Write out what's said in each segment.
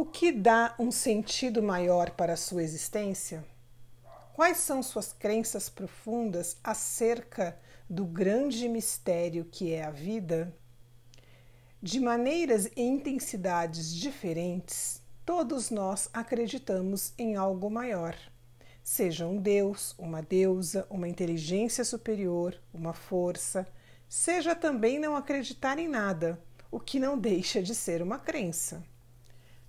O que dá um sentido maior para a sua existência? Quais são suas crenças profundas acerca do grande mistério que é a vida? De maneiras e intensidades diferentes, todos nós acreditamos em algo maior. Seja um Deus, uma deusa, uma inteligência superior, uma força, seja também não acreditar em nada, o que não deixa de ser uma crença.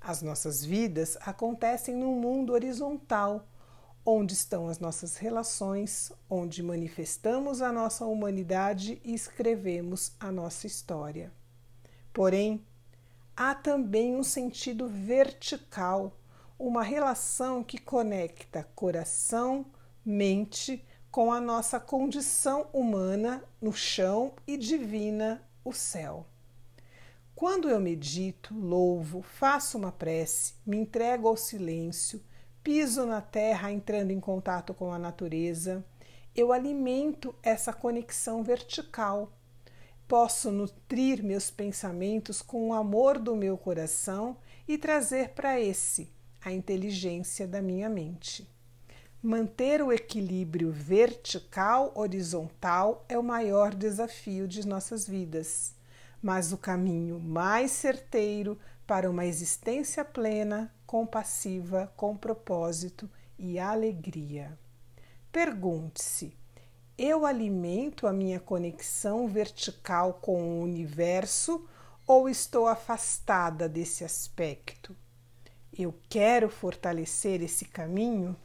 As nossas vidas acontecem num mundo horizontal, onde estão as nossas relações, onde manifestamos a nossa humanidade e escrevemos a nossa história. Porém, há também um sentido vertical, uma relação que conecta coração, mente com a nossa condição humana no chão e divina o céu. Quando eu medito, louvo, faço uma prece, me entrego ao silêncio, piso na terra entrando em contato com a natureza, eu alimento essa conexão vertical. Posso nutrir meus pensamentos com o amor do meu coração e trazer para esse a inteligência da minha mente. Manter o equilíbrio vertical-horizontal é o maior desafio de nossas vidas mas o caminho mais certeiro para uma existência plena, compassiva, com propósito e alegria. Pergunte-se: eu alimento a minha conexão vertical com o universo ou estou afastada desse aspecto? Eu quero fortalecer esse caminho?